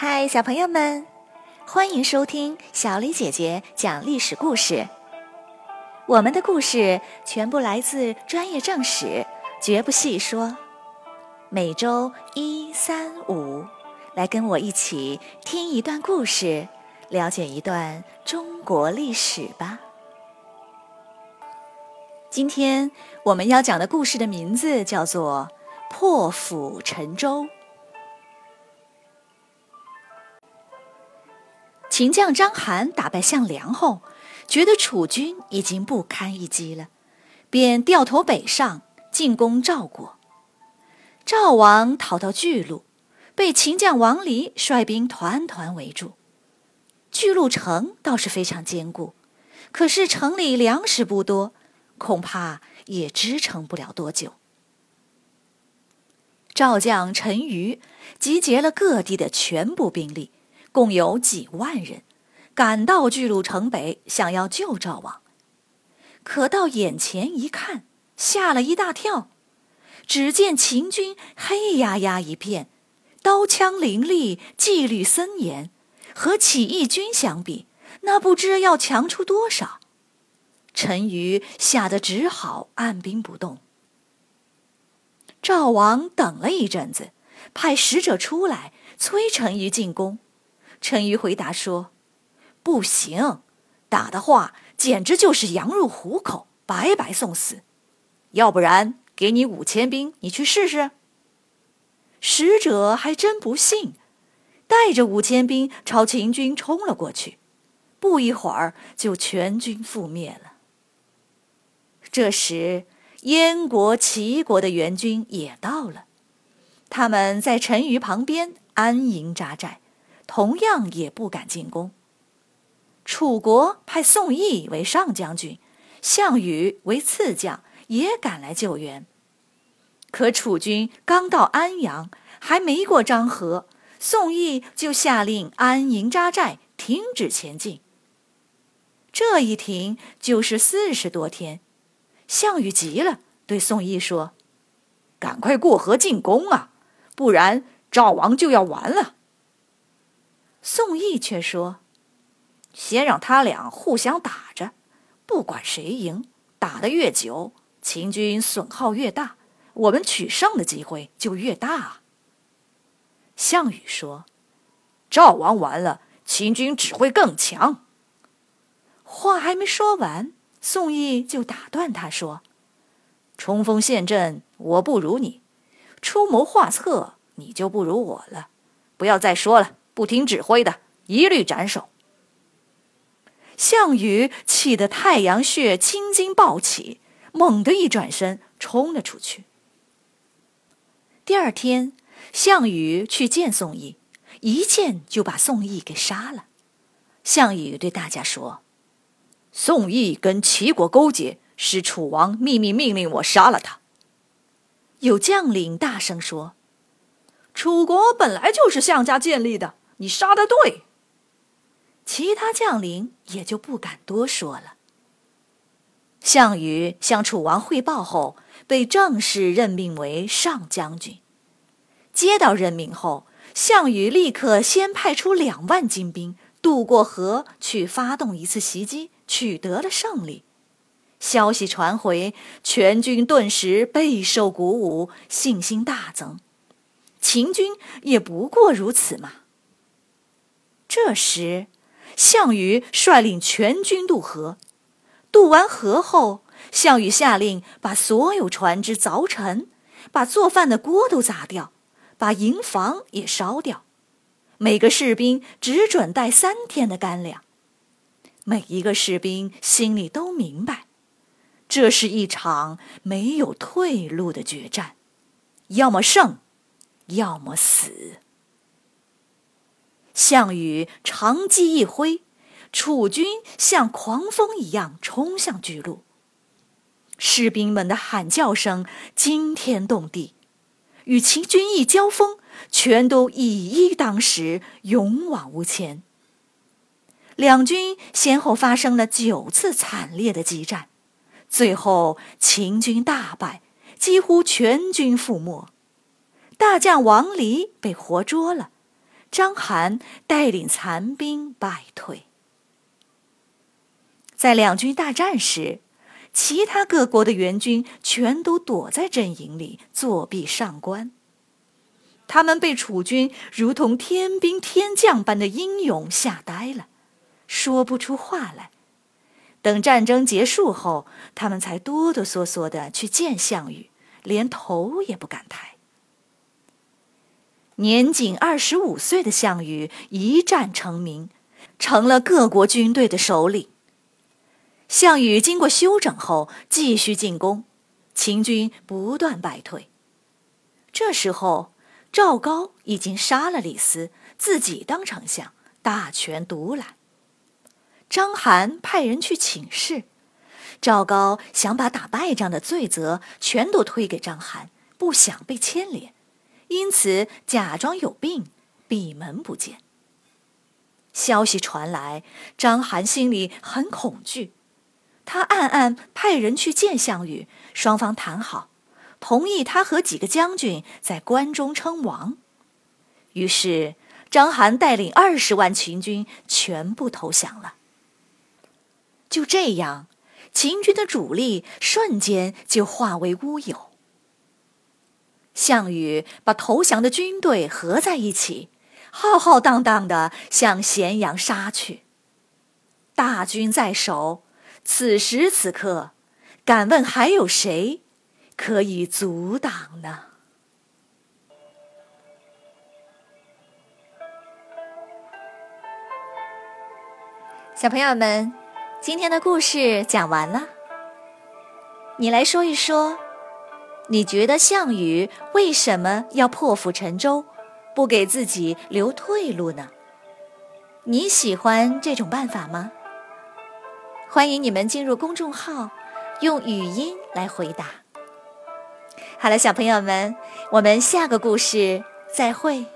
嗨，小朋友们，欢迎收听小李姐姐讲历史故事。我们的故事全部来自专业正史，绝不细说。每周一、三、五，来跟我一起听一段故事，了解一段中国历史吧。今天我们要讲的故事的名字叫做《破釜沉舟》。秦将章邯打败项梁后，觉得楚军已经不堪一击了，便掉头北上进攻赵国。赵王逃到巨鹿，被秦将王离率兵团团围住。巨鹿城倒是非常坚固，可是城里粮食不多，恐怕也支撑不了多久。赵将陈馀集结了各地的全部兵力。共有几万人，赶到巨鹿城北，想要救赵王。可到眼前一看，吓了一大跳。只见秦军黑压压一片，刀枪林立，纪律森严，和起义军相比，那不知要强出多少。陈馀吓得只好按兵不动。赵王等了一阵子，派使者出来催陈馀进攻。陈馀回答说：“不行，打的话简直就是羊入虎口，白白送死。要不然给你五千兵，你去试试。”使者还真不信，带着五千兵朝秦军冲了过去，不一会儿就全军覆灭了。这时，燕国、齐国的援军也到了，他们在陈馀旁边安营扎寨。同样也不敢进攻。楚国派宋义为上将军，项羽为次将，也赶来救援。可楚军刚到安阳，还没过漳河，宋义就下令安营扎寨，停止前进。这一停就是四十多天。项羽急了，对宋义说：“赶快过河进攻啊，不然赵王就要完了。”宋义却说：“先让他俩互相打着，不管谁赢，打得越久，秦军损耗越大，我们取胜的机会就越大。”项羽说：“赵王完了，秦军只会更强。”话还没说完，宋义就打断他说：“冲锋陷阵，我不如你；出谋划策，你就不如我了。不要再说了。”不听指挥的，一律斩首。项羽气得太阳穴青筋暴起，猛地一转身冲了出去。第二天，项羽去见宋义，一见就把宋义给杀了。项羽对大家说：“宋义跟齐国勾结，是楚王秘密命令我杀了他。”有将领大声说：“楚国本来就是项家建立的。”你杀的对，其他将领也就不敢多说了。项羽向楚王汇报后，被正式任命为上将军。接到任命后，项羽立刻先派出两万精兵渡过河去发动一次袭击，取得了胜利。消息传回，全军顿时备受鼓舞，信心大增。秦军也不过如此嘛。这时，项羽率领全军渡河。渡完河后，项羽下令把所有船只凿沉，把做饭的锅都砸掉，把营房也烧掉。每个士兵只准带三天的干粮。每一个士兵心里都明白，这是一场没有退路的决战，要么胜，要么死。项羽长戟一挥，楚军像狂风一样冲向巨鹿。士兵们的喊叫声惊天动地，与秦军一交锋，全都以一当十，勇往无前。两军先后发生了九次惨烈的激战，最后秦军大败，几乎全军覆没。大将王离被活捉了。章邯带领残兵败退。在两军大战时，其他各国的援军全都躲在阵营里作壁上观。他们被楚军如同天兵天将般的英勇吓呆了，说不出话来。等战争结束后，他们才哆哆嗦嗦的去见项羽，连头也不敢抬。年仅二十五岁的项羽一战成名，成了各国军队的首领。项羽经过休整后，继续进攻，秦军不断败退。这时候，赵高已经杀了李斯，自己当丞相，大权独揽。章邯派人去请示，赵高想把打败仗的罪责全都推给章邯，不想被牵连，因此假装有病，闭门不见。消息传来，章邯心里很恐惧，他暗暗派人去见项羽，双方谈好，同意他和几个将军在关中称王。于是，章邯带领二十万秦军全部投降了。就这样，秦军的主力瞬间就化为乌有。项羽把投降的军队合在一起，浩浩荡荡的向咸阳杀去。大军在手，此时此刻，敢问还有谁可以阻挡呢？小朋友们。今天的故事讲完了，你来说一说，你觉得项羽为什么要破釜沉舟，不给自己留退路呢？你喜欢这种办法吗？欢迎你们进入公众号，用语音来回答。好了，小朋友们，我们下个故事再会。